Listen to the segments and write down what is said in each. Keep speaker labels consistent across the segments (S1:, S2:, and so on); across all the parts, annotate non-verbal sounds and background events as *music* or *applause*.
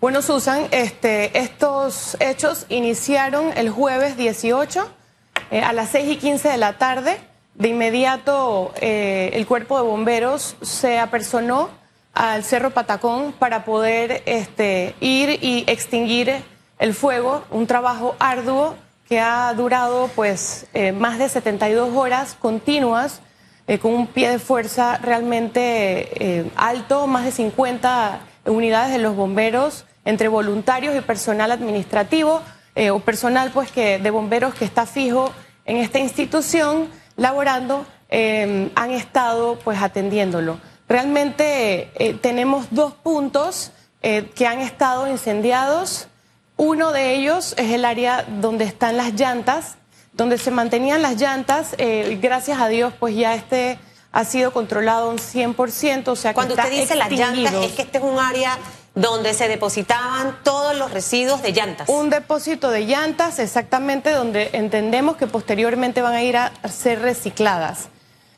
S1: Bueno, Susan, este, estos hechos iniciaron el jueves 18 eh, a las 6 y 15 de la tarde. De inmediato, eh, el cuerpo de bomberos se apersonó al Cerro Patacón para poder este, ir y extinguir el fuego, un trabajo arduo que ha durado pues eh, más de 72 horas continuas, con un pie de fuerza realmente alto, más de 50 unidades de los bomberos, entre voluntarios y personal administrativo, o personal pues que de bomberos que está fijo en esta institución, laborando, han estado pues atendiéndolo. Realmente tenemos dos puntos que han estado incendiados. Uno de ellos es el área donde están las llantas, donde se mantenían las llantas. Eh, gracias a Dios, pues ya este ha sido controlado un 100%. O sea,
S2: Cuando usted dice las llantas, es que este es un área donde se depositaban todos los residuos de llantas.
S1: Un depósito de llantas, exactamente, donde entendemos que posteriormente van a ir a ser recicladas.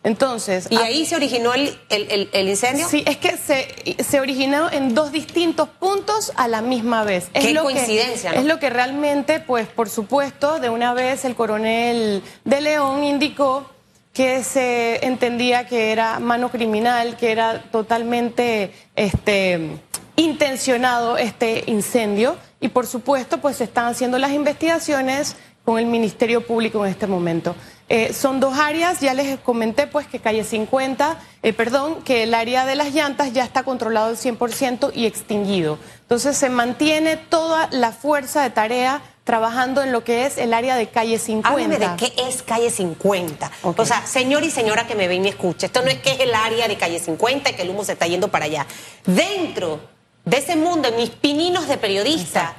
S1: Entonces.
S2: ¿Y ahí se originó el, incendio?
S1: Sí, es que se, se, originó en dos distintos puntos a la misma vez.
S2: Es Qué coincidencia,
S1: Es lo que realmente, pues, por supuesto, de una vez el coronel de León indicó que se entendía que era mano criminal, que era totalmente este, intencionado este incendio. Y por supuesto, pues se están haciendo las investigaciones con el Ministerio Público en este momento. Eh, son dos áreas, ya les comenté pues que calle 50, eh, perdón, que el área de las llantas ya está controlado al 100% y extinguido. Entonces se mantiene toda la fuerza de tarea trabajando en lo que es el área de calle 50.
S2: Háblame de qué es calle 50. O sea, señor y señora que me ven y me escucha, esto no es que es el área de calle 50 y que el humo se está yendo para allá. Dentro de ese mundo, en mis pininos de periodista,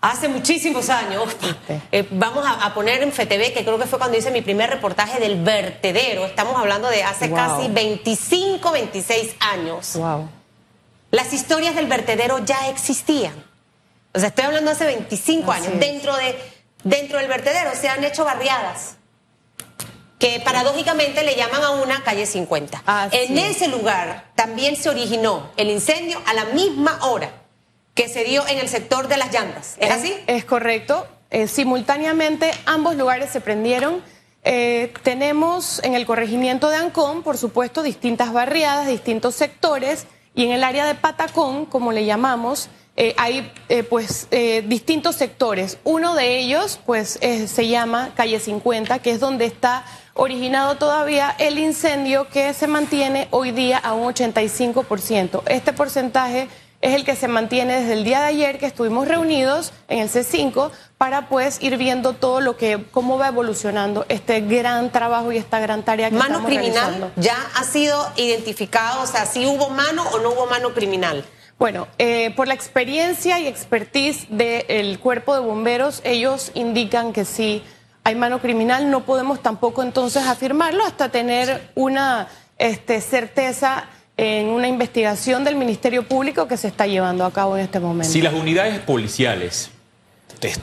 S2: hace muchísimos años, eh, vamos a, poner en FTV, que creo que fue cuando hice mi primer reportaje del vertedero, estamos hablando de hace casi 25, 26 años.
S1: Wow.
S2: Las historias del vertedero ya existían. O sea, estoy hablando hace 25 años. Dentro, de, dentro del vertedero se han hecho barriadas que paradójicamente le llaman a una calle 50. en ese lugar también se originó el incendio a la misma hora que se dio en el sector de las llantas. ¿Es, así?
S1: Es correcto. Eh, simultáneamente ambos lugares se prendieron. Eh, tenemos en el corregimiento de Ancón, por supuesto, distintas barriadas, distintos sectores, y en el área de Patacón, como le llamamos, eh, hay pues distintos sectores. Uno de ellos, pues, se llama Calle 50, que es donde está originado todavía el incendio que se mantiene hoy día a un 85%. Este porcentaje es el que se mantiene desde el día de ayer que estuvimos reunidos en el C5 para pues ir viendo todo lo que, cómo va evolucionando este gran trabajo y esta gran tarea que
S2: ¿Mano criminal ya ha sido identificado? O sea, si hubo mano o no hubo mano criminal.
S1: Bueno, eh, por la experiencia y expertise del cuerpo de bomberos, ellos indican que sí hay mano criminal. No podemos tampoco entonces afirmarlo hasta tener una este, certeza en una investigación del Ministerio Público que se está llevando a cabo en este momento.
S3: Si las unidades policiales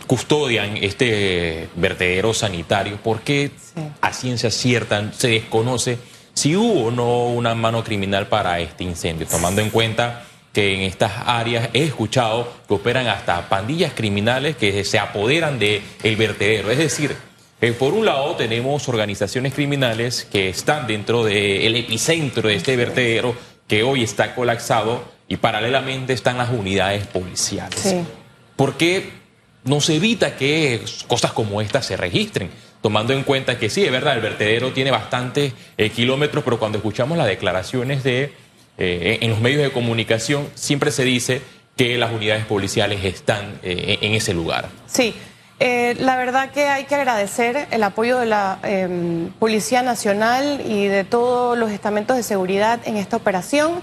S3: custodian este vertedero sanitario, ¿por qué a ciencia cierta se desconoce si hubo o no una mano criminal para este incendio? Tomando en cuenta que en estas áreas he escuchado que operan hasta pandillas criminales que se apoderan del el vertedero. Es decir, eh, por un lado tenemos organizaciones criminales que están dentro del epicentro de este vertedero que hoy está colapsado y paralelamente están las unidades policiales. ¿Por qué no se evita que cosas como estas se registren? Tomando en cuenta que sí, es verdad, el vertedero tiene bastantes eh, kilómetros, pero cuando escuchamos las declaraciones de, eh, en los medios de comunicación, siempre se dice que las unidades policiales están en ese lugar.
S1: Sí. Eh, la verdad que hay que agradecer el apoyo de la em, Policía Nacional y de todos los estamentos de seguridad en esta operación.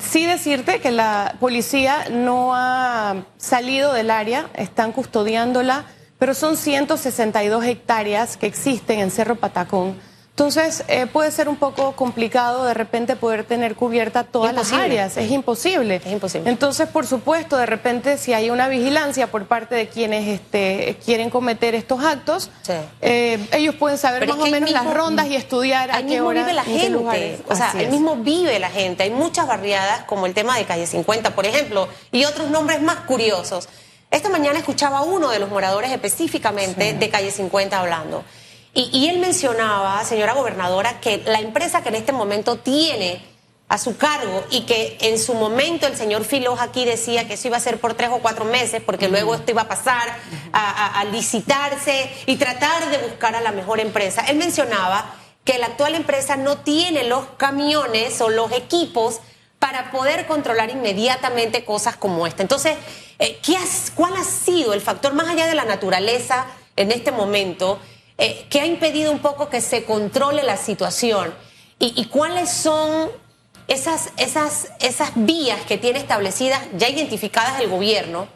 S1: Sí decirte que la policía no ha salido del área, están custodiándola, pero son 162 hectáreas que existen en Cerro Patacón, Entonces, eh, puede ser un poco complicado de repente poder tener cubierta todas las áreas. Es imposible.
S2: Es imposible.
S1: Entonces, por supuesto, de repente, si hay una vigilancia por parte de quienes este, quieren cometer estos actos, eh, ellos pueden saber más o menos las rondas y estudiar a qué hora.
S2: vive la gente. O sea, ahí mismo vive la gente. Hay muchas barriadas, como el tema de Calle 50, por ejemplo, y otros nombres más curiosos. Esta mañana escuchaba a uno de los moradores específicamente de Calle 50 hablando. Y, él mencionaba, señora gobernadora, que la empresa que en este momento tiene a su cargo y que en su momento el señor Filos aquí decía que eso iba a ser por tres o cuatro meses porque luego esto iba a pasar a, licitarse y tratar de buscar a la mejor empresa. Él mencionaba que la actual empresa no tiene los camiones o los equipos para poder controlar inmediatamente cosas como esta. Entonces, eh, ¿qué ¿cuál ha sido el factor más allá de la naturaleza en este momento? Eh, que ha impedido un poco que se controle la situación y, cuáles son esas, esas, esas vías que tiene establecidas, ya identificadas el gobierno,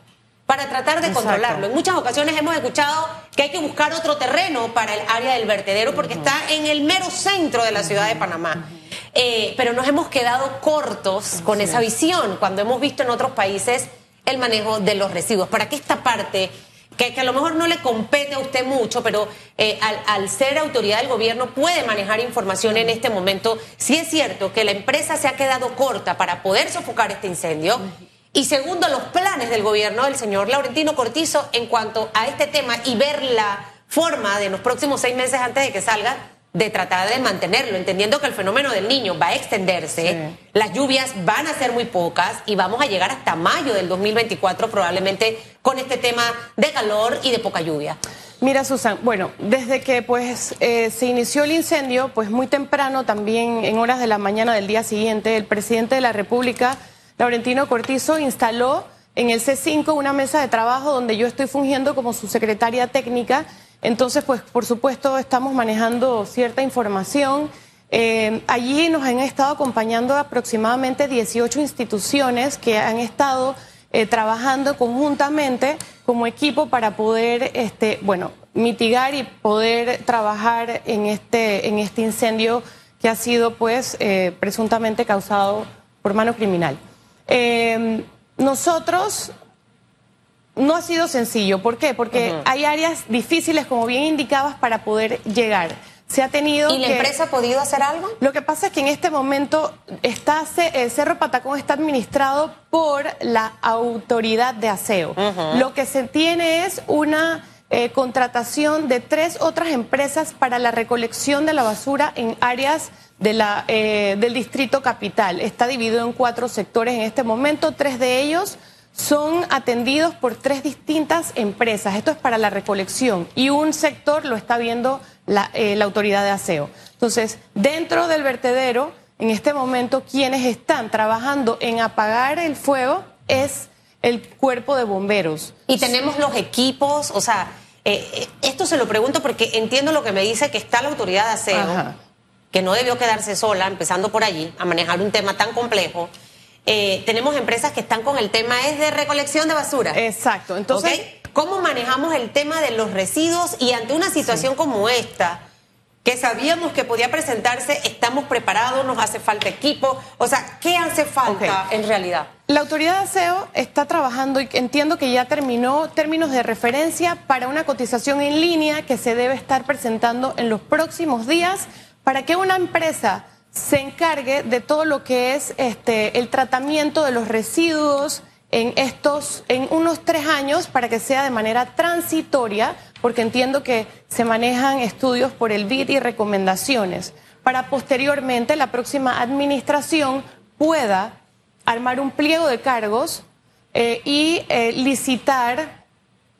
S2: para tratar de controlarlo. En muchas ocasiones hemos escuchado que hay que buscar otro terreno para el área del vertedero porque está en el mero centro de la ciudad de Panamá. Eh, pero nos hemos quedado cortos con esa visión cuando hemos visto en otros países el manejo de los residuos. Para que esta parte que, a lo mejor no le compete a usted mucho, pero eh, al, ser autoridad del gobierno puede manejar información en este momento. Si es cierto que la empresa se ha quedado corta para poder sofocar este incendio. Y segundo, los planes del gobierno del señor Laurentino Cortizo en cuanto a este tema y ver la forma de los próximos seis meses antes de que salga de tratar de mantenerlo, entendiendo que el fenómeno del niño va a extenderse, las lluvias van a ser muy pocas y vamos a llegar hasta mayo del 2024 probablemente con este tema de calor y de poca lluvia.
S1: Mira, Susan, bueno, desde que pues eh, se inició el incendio, pues muy temprano, también en horas de la mañana del día siguiente, el presidente de la República, Laurentino Cortizo, instaló en el C5 una mesa de trabajo donde yo estoy fungiendo como su secretaria técnica entonces, pues por supuesto estamos manejando cierta información. Eh, allí nos han estado acompañando aproximadamente 18 instituciones que han estado eh, trabajando conjuntamente como equipo para poder, este, bueno, mitigar y poder trabajar en este, en este incendio que ha sido, pues, eh, presuntamente causado por mano criminal. nosotros no ha sido sencillo. ¿Por qué? Porque hay áreas difíciles, como bien indicabas, para poder llegar. Se ha tenido.
S2: ¿Y la empresa ha podido hacer algo?
S1: Lo que pasa es que en este momento está el Cerro Patacón está administrado por la autoridad de aseo. Lo que se tiene es una eh, contratación de tres otras empresas para la recolección de la basura en áreas de la, eh, del distrito capital. Está dividido en cuatro sectores en este momento, tres de ellos son atendidos por tres distintas empresas. Esto es para la recolección y un sector lo está viendo la, eh, autoridad de aseo. Entonces, dentro del vertedero, en este momento, quienes están trabajando en apagar el fuego es el cuerpo de bomberos.
S2: Y tenemos los equipos, o sea, eh, eh, esto se lo pregunto porque entiendo lo que me dice que está la autoridad de aseo, que no debió quedarse sola, empezando por allí, a manejar un tema tan complejo. Eh, tenemos empresas que están con el tema es de recolección de basura.
S1: Exacto. Entonces,
S2: ¿cómo manejamos el tema de los residuos y ante una situación como esta? que sabíamos que podía presentarse, estamos preparados, nos hace falta equipo. O sea, ¿qué hace falta en realidad?
S1: La autoridad de aseo está trabajando y entiendo que ya terminó términos de referencia para una cotización en línea que se debe estar presentando en los próximos días para que una empresa se encargue de todo lo que es este, el tratamiento de los residuos en estos, en unos tres años para que sea de manera transitoria, porque entiendo que se manejan estudios por el BID y recomendaciones, para posteriormente la próxima administración pueda armar un pliego de cargos eh, y eh, licitar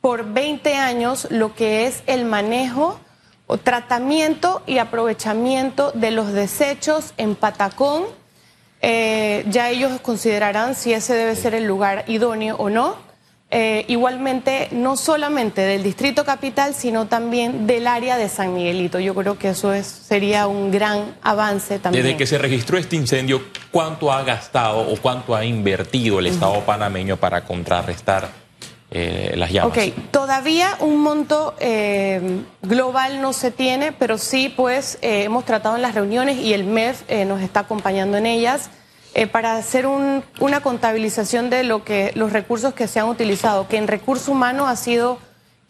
S1: por 20 años lo que es el manejo o tratamiento y aprovechamiento de los desechos en Patacón. Eh, ya ellos considerarán si ese debe ser el lugar idóneo o no. Eh, igualmente, no solamente del Distrito Capital, sino también del área de San Miguelito. Yo creo que eso es, sería un gran avance también.
S3: Desde que se registró este incendio, ¿cuánto ha gastado o cuánto ha invertido el Estado panameño para contrarrestar eh, las llamas.
S1: Ok, todavía un monto eh, global no se tiene, pero sí, pues eh, hemos tratado en las reuniones y el MEF nos está acompañando en ellas para hacer un, una contabilización de lo que los recursos que se han utilizado, que en recurso humano ha sido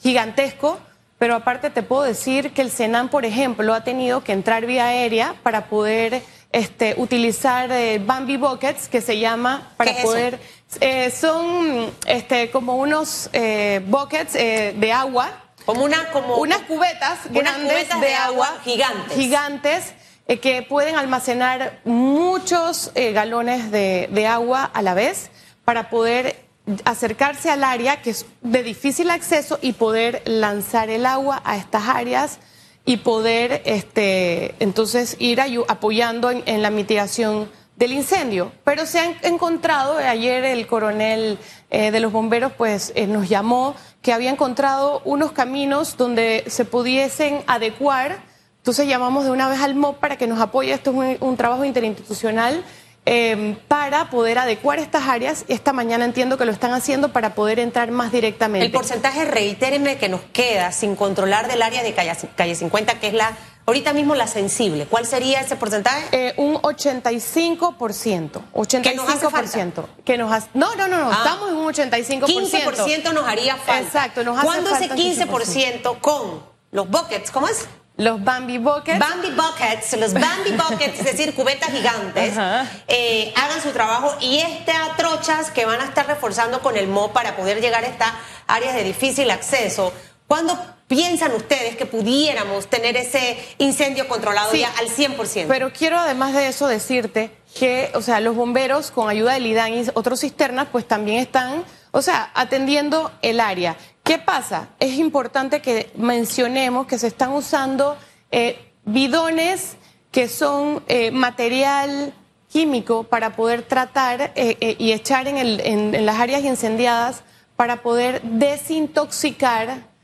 S1: gigantesco, pero aparte te puedo decir que el Senan, por ejemplo, ha tenido que entrar vía aérea para poder este, utilizar Bambi Buckets, que se llama, para poder... Eh, son este, como unos eh, buckets eh, de agua.
S2: Como una, como
S1: unas cubetas grandes de, agua,
S2: gigantes.
S1: Gigantes que pueden almacenar muchos galones de, de agua a la vez para poder acercarse al área que es de difícil acceso y poder lanzar el agua a estas áreas y poder este, entonces ir apoyando en, en la mitigación del incendio, pero se han encontrado, ayer el coronel eh, de los bomberos pues eh, nos llamó que había encontrado unos caminos donde se pudiesen adecuar, entonces llamamos de una vez al MOP para que nos apoye, esto es un, trabajo interinstitucional em, para poder adecuar estas áreas. Esta mañana entiendo que lo están haciendo para poder entrar más directamente.
S2: El porcentaje, reitéreme, que nos queda sin controlar del área de calle 50, que es la Ahorita mismo la sensible, ¿cuál sería ese porcentaje?
S1: Eh, un 85%. 85%. ¿Qué nos hace falta? Que nos No, no, no, no, ah. estamos en un 85%.
S2: 15% nos haría falta.
S1: Exacto, nos hace
S2: ¿Cuándo ese 15% con los buckets, cómo es?
S1: Los Bambi Buckets.
S2: Bambi Buckets, los Bambi *laughs* Buckets, es decir, cubetas gigantes, eh, hagan su trabajo y estas trochas que van a estar reforzando con el MO para poder llegar a estas áreas de difícil acceso. ¿Cuándo piensan ustedes que pudiéramos tener ese incendio controlado ya al 100%?
S1: Pero quiero además de eso decirte que, o sea, los bomberos con ayuda del IDAN y otros cisternas, pues también están, o sea, atendiendo el área. ¿Qué pasa? Es importante que mencionemos que se están usando eh, bidones que son eh, material químico para poder tratar eh, y echar en, el, en las áreas incendiadas para poder desintoxicar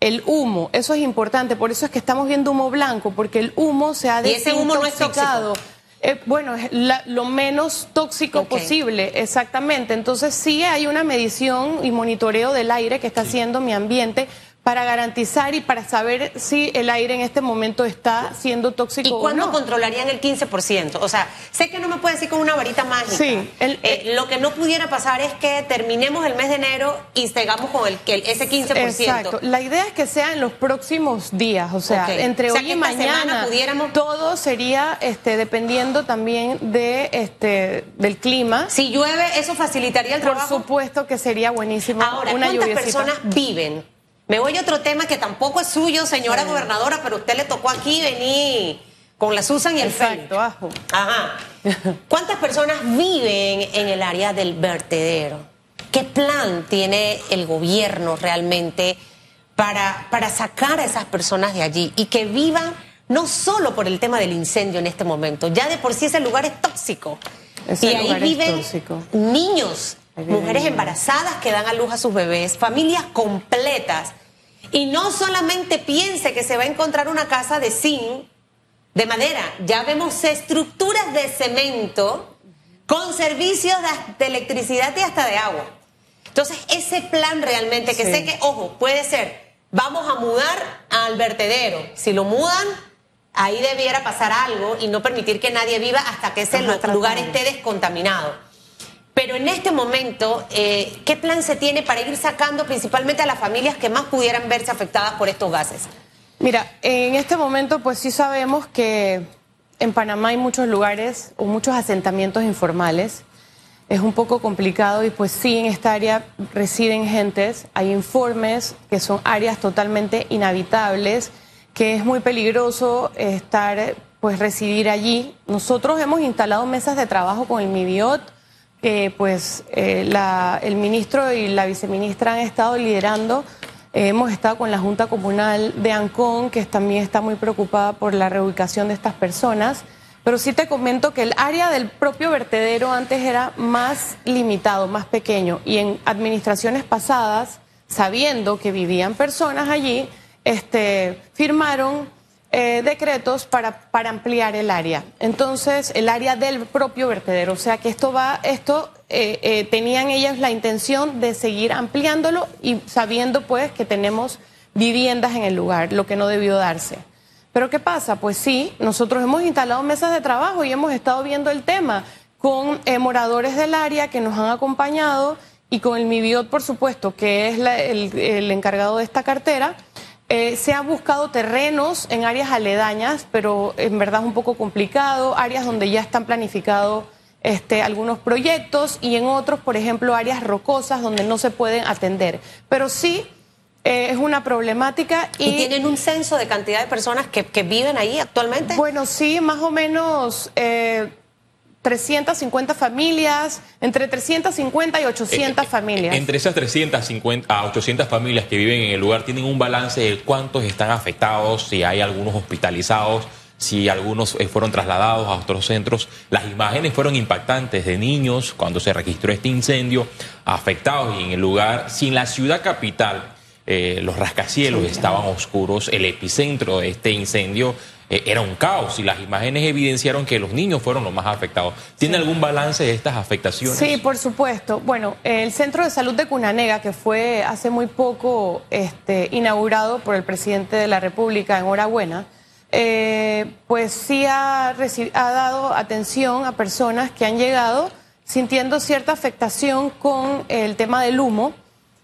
S1: el humo, eso es importante, por eso es que estamos viendo humo blanco, porque el humo se ha desintoxicado. Eh, bueno, es lo menos tóxico posible, exactamente. Entonces sí hay una medición y monitoreo del aire que está haciendo mi ambiente para garantizar y para saber si el aire en este momento está siendo tóxico
S2: ¿Y cuándo controlarían el 15%? O sea, sé que no me puede decir con una varita mágica.
S1: Sí.
S2: Eh, lo que no pudiera pasar es que terminemos el mes de enero y sigamos con el, ese 15%.
S1: Exacto. La idea es que sea en los próximos días, o sea, entre hoy y mañana pudiéramos... todo sería este, dependiendo también de este del clima.
S2: Si llueve, eso facilitaría el trabajo.
S1: Por supuesto que sería buenísimo.
S2: Ahora, una ¿cuántas personas viven me voy a otro tema que tampoco es suyo, señora gobernadora, pero usted le tocó aquí venir con la Susan y el
S1: Exacto,
S2: Ajá. *laughs* ¿Cuántas personas viven en el área del vertedero? ¿Qué plan tiene el gobierno realmente para, para sacar a esas personas de allí y que vivan no solo por el tema del incendio en este momento, ya de por sí ese lugar es tóxico. y ahí viven niños, mujeres embarazadas que dan a luz a sus bebés, familias completas y no solamente piense que se va a encontrar una casa de zinc, de madera, ya vemos estructuras de cemento con servicios de, electricidad y hasta de agua. Entonces, ese plan realmente, que sé que, ojo, puede ser, vamos a mudar al vertedero. Si lo mudan, ahí debiera pasar algo y no permitir que nadie viva hasta que ese lugar esté descontaminado. Pero en este momento, eh, ¿qué plan se tiene para ir sacando principalmente a las familias que más pudieran verse afectadas por estos gases?
S1: Mira, en este momento pues sí sabemos que en Panamá hay muchos lugares o muchos asentamientos informales. Es un poco complicado y pues sí, en esta área residen gentes. Hay informes que son áreas totalmente inhabitables, que es muy peligroso estar, pues residir allí. Nosotros hemos instalado mesas de trabajo con el MIBIOT que pues eh, el ministro y la viceministra han estado liderando. Hemos estado con la Junta Comunal de Ancón, que también está muy preocupada por la reubicación de estas personas. Pero sí te comento que el área del propio vertedero antes era más limitado, más pequeño. Y en administraciones pasadas, sabiendo que vivían personas allí, este, firmaron eh, decretos para, para ampliar el área. Entonces, el área del propio vertedero. O sea que esto va, esto eh, eh, tenían ellas la intención de seguir ampliándolo y sabiendo pues que tenemos viviendas en el lugar, lo que no debió darse. Pero ¿qué pasa? Pues sí, nosotros hemos instalado mesas de trabajo y hemos estado viendo el tema con eh, moradores del área que nos han acompañado y con el MIBIOT, por supuesto, que es el, encargado de esta cartera. Eh, se han buscado terrenos en áreas aledañas, pero en verdad es un poco complicado, áreas donde ya están planificados este, algunos proyectos y en otros, por ejemplo, áreas rocosas donde no se pueden atender. Pero sí eh, es una problemática.
S2: Y, tienen un censo de cantidad de personas que, viven ahí actualmente?
S1: Bueno, sí, más o menos. 350 eh, familias, entre 350 y 800 eh, familias.
S3: Entre esas 350 a 800 familias que viven en el lugar, ¿tienen un balance de cuántos están afectados, si hay algunos hospitalizados, si algunos fueron trasladados a otros centros? Las imágenes fueron impactantes de niños cuando se registró este incendio, afectados y en el lugar, sin la ciudad capital eh, los rascacielos estaban oscuros, el epicentro de este incendio eh, era un caos y las imágenes evidenciaron que los niños fueron los más afectados. ¿Tiene algún balance de estas afectaciones?
S1: Sí, por supuesto. Bueno, el Centro de Salud de Cunanega, que fue hace muy poco este, inaugurado por el presidente de la República, enhorabuena, eh, pues sí ha, ha dado atención a personas que han llegado sintiendo cierta afectación con el tema del humo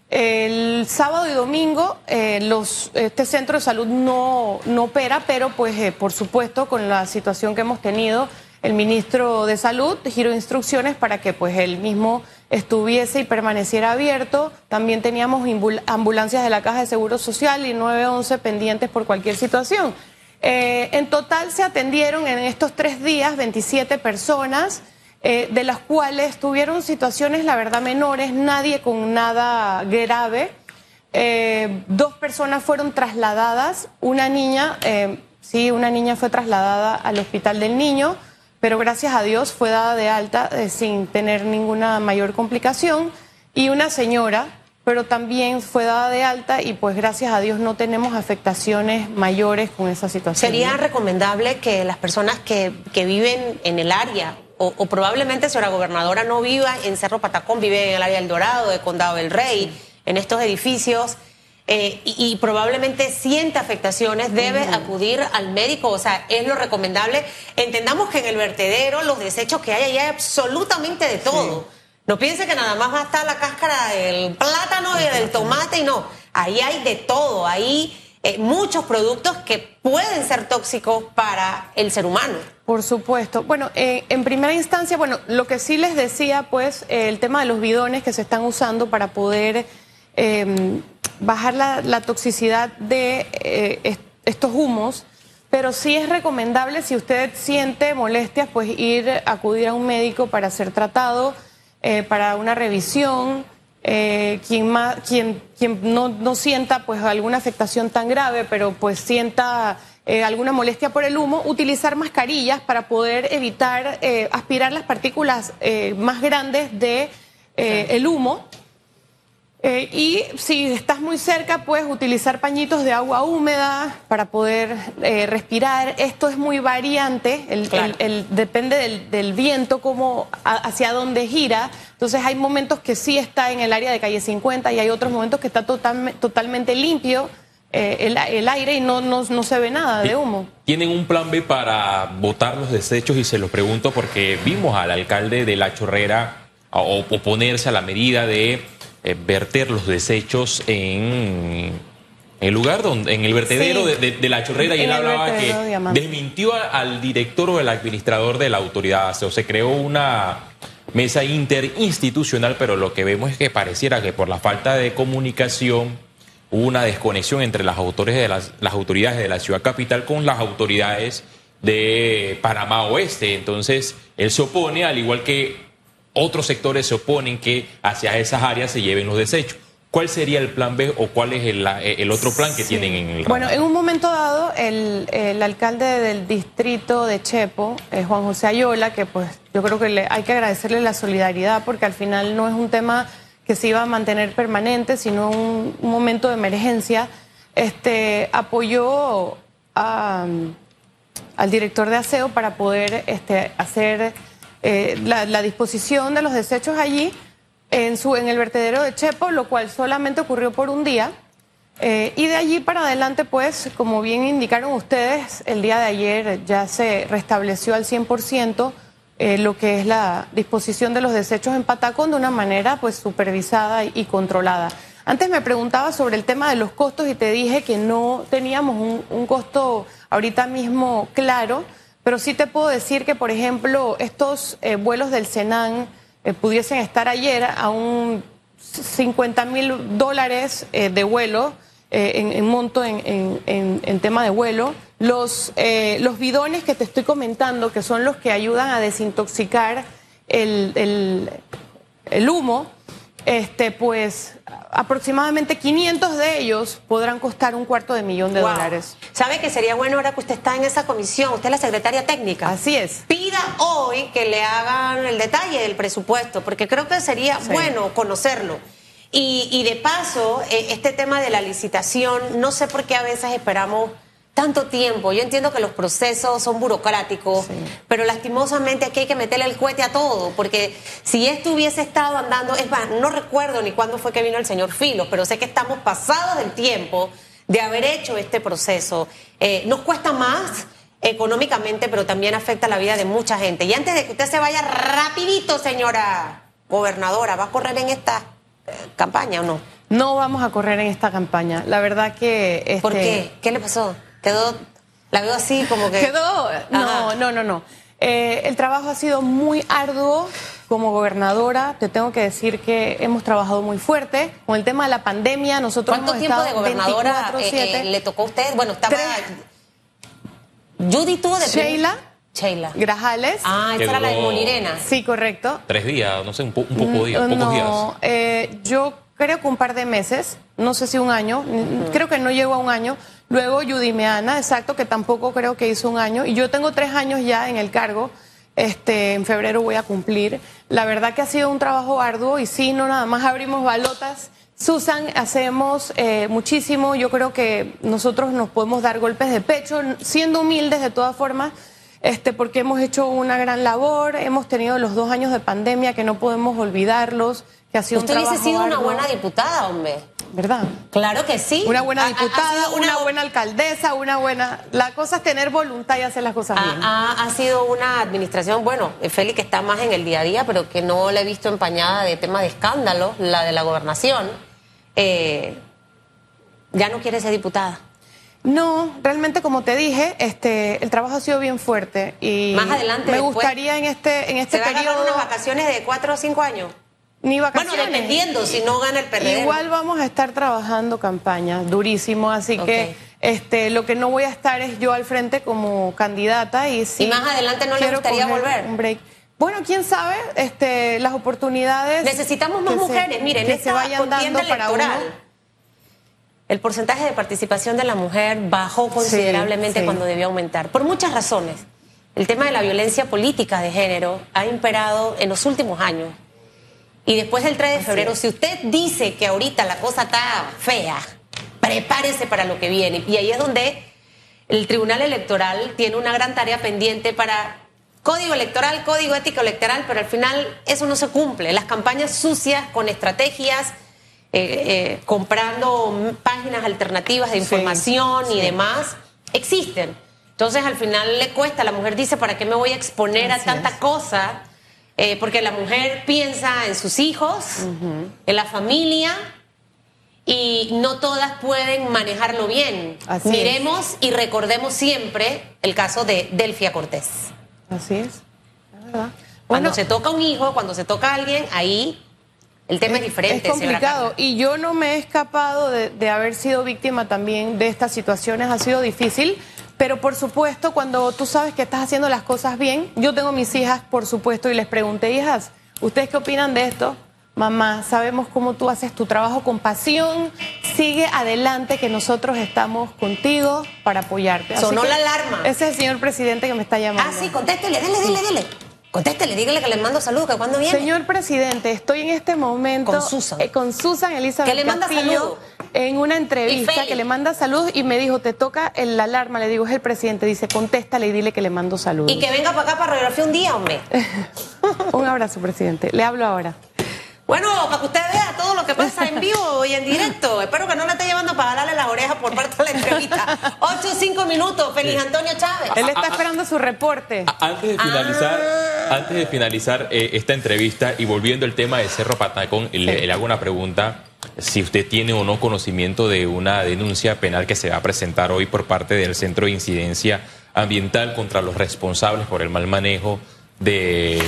S1: el sábado y domingo eh, los, este centro de salud no, no opera, pero pues eh, por supuesto con la situación que hemos tenido, el ministro de Salud giró instrucciones para que pues él mismo estuviese y permaneciera abierto. También teníamos ambulancias de la Caja de Seguro Social y 911 pendientes por cualquier situación. Eh, en total se atendieron en estos tres días 27 personas. Eh, de las cuales tuvieron situaciones, la verdad, menores, nadie con nada grave. Eh, dos personas fueron trasladadas, una niña, eh, sí, una niña fue trasladada al hospital del niño, pero gracias a Dios fue dada de alta sin tener ninguna mayor complicación, y una señora, pero también fue dada de alta y pues gracias a Dios no tenemos afectaciones mayores con esa situación.
S2: ¿Sería recomendable que las personas que, que viven en el área o, probablemente señora gobernadora no viva en Cerro Patacón, vive en el área del Dorado, de Condado del Rey, en estos edificios. Eh, y, probablemente siente afectaciones, debe acudir al médico, o sea, es lo recomendable. Entendamos que en el vertedero los desechos que hay allá hay absolutamente de todo. No piense que nada más va a estar la cáscara del plátano y del tomate y no, ahí hay de todo, ahí eh, muchos productos que pueden ser tóxicos para el ser humano.
S1: Por supuesto. Bueno, eh, en primera instancia, bueno, lo que sí les decía, pues, eh, el tema de los bidones que se están usando para poder em, bajar la, toxicidad de estos humos, pero sí es recomendable, si usted siente molestias, pues ir a acudir a un médico para ser tratado, para una revisión. Eh, quien, más, quien, quien no, no, sienta pues alguna afectación tan grave, pero pues sienta eh, alguna molestia por el humo, utilizar mascarillas para poder evitar eh, aspirar las partículas más grandes de el humo. y si estás muy cerca, puedes utilizar pañitos de agua húmeda para poder respirar. Esto es muy variante, el, depende del, del viento, cómo, hacia dónde gira. Entonces hay momentos que sí está en el área de calle 50 y hay otros momentos que está totalmente limpio eh, el, aire y no, no, se ve nada de humo.
S3: ¿Tienen un plan B para botar los desechos? Y se los pregunto porque vimos al alcalde de La Chorrera oponerse a la medida de eh, verter los desechos en el lugar donde, en el vertedero de, la chorrera, y él hablaba que desmintió al director o al administrador de la autoridad. O se creó una mesa interinstitucional, pero lo que vemos es que pareciera que por la falta de comunicación hubo una desconexión entre las, de las, autoridades de la ciudad capital con las autoridades de Panamá Oeste. Entonces, él se opone, al igual que otros sectores se oponen que hacia esas áreas se lleven los desechos. ¿Cuál sería el plan B o cuál es el, otro plan que tienen en el
S1: Bueno, en un momento dado, el, alcalde del distrito de Chepo, eh, Juan José Ayola, que pues yo creo que le, hay que agradecerle la solidaridad porque al final no es un tema que se iba a mantener permanente, sino un, momento de emergencia, este, apoyó al director de aseo para poder este, hacer eh, la, la disposición de los desechos allí en, su, el vertedero de Chepo, lo cual solamente ocurrió por un día. Eh, y de allí para adelante, pues, como bien indicaron ustedes, el día de ayer ya se restableció al 100% eh, lo que es la disposición de los desechos en Patacón de una manera, pues, supervisada y controlada. Antes me preguntaba sobre el tema de los costos y te dije que no teníamos un, un costo ahorita mismo claro, pero sí te puedo decir que, por ejemplo, estos eh, vuelos del Senan eh, pudiesen estar ayer a un 50 mil dólares eh, de vuelo, eh, en, monto en, en- en tema de vuelo. Los, los bidones que te estoy comentando, que son los que ayudan a desintoxicar el, el- el humo, este, pues aproximadamente 500 de ellos podrán costar un cuarto de millón de
S2: Wow.
S1: dólares.
S2: ¿Sabe que sería bueno ahora que usted está en esa comisión? Usted es la secretaria técnica.
S1: Así es.
S2: Pida hoy que le hagan el detalle del presupuesto, porque creo que sería
S1: Sí.
S2: bueno conocerlo. Y, y de paso, eh, este tema de la licitación, no sé por qué a veces esperamos tanto tiempo. Yo entiendo que los procesos son burocráticos,
S1: Sí.
S2: pero lastimosamente aquí hay que meterle el cohete a todo, porque si esto hubiese estado andando, es más, no recuerdo ni cuándo fue que vino el señor Filos, pero sé que estamos pasados del tiempo de haber hecho este proceso. Eh, nos cuesta más económicamente, pero también afecta la vida de mucha gente. Y antes de que usted se vaya rapidito, señora gobernadora, ¿va a correr en esta eh, campaña o no?
S1: No vamos a correr en esta campaña. La verdad que... Este,
S2: ¿Por qué? ¿Qué le pasó? Quedó, la veo así como que...
S1: Quedó... No,
S2: Ajá.
S1: no, no, no. Eh, el trabajo ha sido muy arduo como gobernadora. Te tengo que decir que hemos trabajado muy fuerte. Con el tema de la pandemia, nosotros
S2: ¿Cuánto
S1: hemos
S2: tiempo de gobernadora eh,
S1: 24/7.
S2: eh, le tocó a usted? Bueno, estaba.
S1: Tres.
S2: Judy tuvo de.
S1: Sheila
S2: Sheila.
S1: Grajales.
S2: Ah, esa era la de Molirena.
S1: Sí, correcto.
S3: Tres días, no sé, un, po- un poco días,
S1: Mm,
S3: pocos
S1: no,
S3: días.
S1: eh, yo creo que un par de meses, no sé si un año, n- creo que no llegó a un año. Luego Yudimeana, exacto, que tampoco creo que hizo un año. Y yo tengo tres años ya en el cargo. Este, en febrero voy a cumplir. La verdad que ha sido un trabajo arduo y sí, no nada más abrimos balotas. Susan, hacemos eh, muchísimo. Yo creo que nosotros nos podemos dar golpes de pecho, siendo humildes de todas formas este, porque hemos hecho una gran labor, hemos tenido los dos años de pandemia que no podemos olvidarlos, que ha sido
S2: Usted
S1: un
S2: hubiese sido una buena diputada, hombre.
S1: ¿verdad?
S2: Claro que sí.
S1: Una buena
S2: Ha- ha- ha
S1: diputada, una, buena alcaldesa, una buena... La cosa es tener voluntad y hacer las cosas bien.
S2: Ha, ha- ha sido una administración, bueno, Félix que está más en el día a día, pero que no la he visto empañada de temas de escándalo, la de la gobernación. Eh, ya no quiere ser diputada.
S1: No, realmente como te dije, este, el trabajo ha sido bien fuerte y
S2: Más adelante,
S1: me
S2: después,
S1: gustaría en este, en este
S2: ¿Se va a
S1: periodo
S2: unas vacaciones de cuatro o cinco años?
S1: Ni
S2: Bueno, dependiendo si no gana el PRD.
S1: Igual vamos a estar trabajando campaña durísimo, así que este, lo que no voy a estar es yo al frente como candidata y.
S2: ¿Y más adelante no le gustaría volver?
S1: Un break. Bueno, quién sabe, este, las oportunidades.
S2: Necesitamos más
S1: se-
S2: mujeres. Miren,
S1: que
S2: esta
S1: se vayan dando para
S2: electoral,
S1: uno.
S2: el porcentaje de participación de la mujer bajó considerablemente
S1: sí.
S2: cuando debió aumentar, por muchas razones. El tema de la violencia política de género ha imperado en los últimos años. Y después del 3 de febrero, si usted dice que ahorita la cosa está fea, prepárese para lo que viene. Y ahí es donde el Tribunal Electoral tiene una gran tarea pendiente para código electoral, código ético electoral, pero al final eso no se cumple. Las campañas sucias con estrategias, eh, eh, comprando páginas alternativas de
S1: Sí,
S2: información y demás, existen. Entonces al final le cuesta, la mujer dice, ¿para qué me voy a exponer
S1: Así
S2: a tanta
S1: es.
S2: cosa? Eh, porque la mujer piensa en sus hijos, en la familia, y no todas pueden manejarlo bien.
S1: Así
S2: Miremos y recordemos siempre el caso de Delfia Cortés.
S1: Así es. es verdad.
S2: Cuando
S1: Bueno,
S2: se toca un hijo, cuando se toca a alguien, ahí el tema es, diferente.
S1: Es complicado. Y yo no me he escapado de, de haber sido víctima también de estas situaciones. Ha sido difícil. Pero por supuesto, cuando tú sabes que estás haciendo las cosas bien, yo tengo mis hijas, por supuesto, y les pregunté, hijas, ¿ustedes qué opinan de esto? Mamá, sabemos cómo tú haces tu trabajo con pasión. Sigue adelante, que nosotros estamos contigo para apoyarte. Así
S2: Sonó
S1: que
S2: la alarma.
S1: Ese es el señor presidente que me está llamando.
S2: Ah, sí, contéstele, dele, dele, dele. Contéstele, dígale que le mando saludos, que cuando viene.
S1: Señor presidente, estoy en este momento
S2: Con Susan.
S1: eh, con Susan Elizabeth
S2: Que le manda
S1: Castillo. en una entrevista que le manda saludos y me dijo, te toca el alarma, le digo, es el presidente, dice, contéstale y dile que le mando saludos.
S2: Y que venga para acá para radiografía un día, hombre. *laughs*
S1: un abrazo, presidente. Le hablo ahora.
S2: Bueno, para que usted vea todo lo que pasa en vivo y en directo. *laughs* Espero que no la esté llevando para darle las orejas por parte de la entrevista. *laughs* Ocho o cinco minutos, Feliz Antonio Chávez.
S1: Él está esperando su reporte.
S3: Antes de finalizar, ah. antes de finalizar eh, esta entrevista y volviendo al tema de Cerro Patacón, le, hago una pregunta. Si usted tiene o no conocimiento de una denuncia penal que se va a presentar hoy por parte del Centro de Incidencia Ambiental contra los responsables por el mal manejo de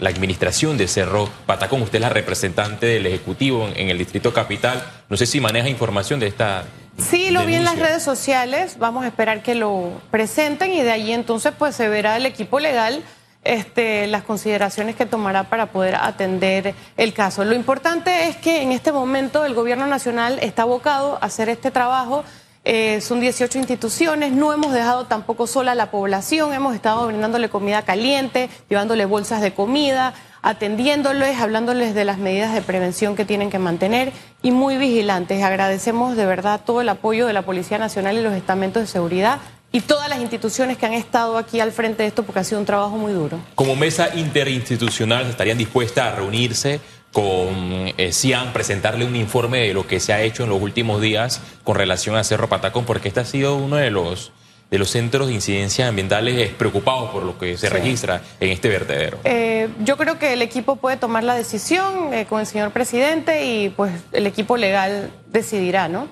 S3: la administración de Cerro Patacón. Usted es la representante del Ejecutivo en el Distrito Capital. No sé si maneja información de esta.
S1: Sí, lo vi en las redes sociales. Vamos a esperar que lo presenten y de ahí entonces pues se verá el equipo legal este, las consideraciones que tomará para poder atender el caso. Lo importante es que en este momento el Gobierno Nacional está abocado a hacer este trabajo eh, son 18 instituciones, no hemos dejado tampoco sola a la población, hemos estado brindándole comida caliente, llevándole bolsas de comida, atendiéndoles, hablándoles de las medidas de prevención que tienen que mantener y muy vigilantes. Agradecemos de verdad todo el apoyo de la Policía Nacional y los estamentos de seguridad y todas las instituciones que han estado aquí al frente de esto porque ha sido un trabajo muy duro.
S3: Como mesa interinstitucional, ¿estarían dispuestas a reunirse? Con eh, CIAN, presentarle un informe de lo que se ha hecho en los últimos días con relación a Cerro Patacón, porque este ha sido uno de los de los centros de incidencias ambientales preocupados por lo que se registra en este vertedero.
S1: Eh, yo creo que el equipo puede tomar la decisión eh, con el señor presidente y pues el equipo legal decidirá, ¿no?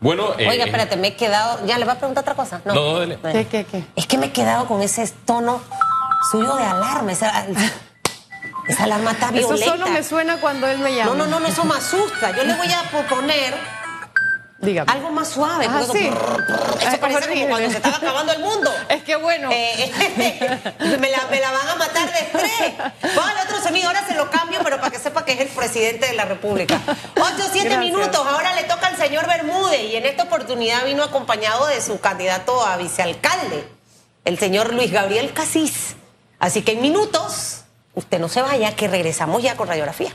S2: Bueno, Oiga, espérate, me he quedado. ¿Ya le va a preguntar otra cosa?
S3: No, no dale.
S1: ¿Qué, qué, qué?
S2: Es que me he quedado con ese tono suyo de alarma. Esa alarma está violenta.
S1: Eso solo me suena cuando él me llama.
S2: No, no, no, eso me asusta. Yo le voy a proponer Dígame. algo más suave.
S1: Ah, sí.
S2: Eso parece como cuando se estaba acabando el mundo. *laughs*
S1: Es que bueno.
S2: Eh, me, la, me, la, van a matar de estrés. Póngale otro sonido, ahora se lo cambio, pero para que sepa que es el presidente de la República. Ocho, siete minutos, ahora le toca al señor Bermúdez y en esta oportunidad vino acompañado de su candidato a vicealcalde, el señor Luis Gabriel Casís. Así que en minutos Usted no se vaya, que regresamos ya con radiografía.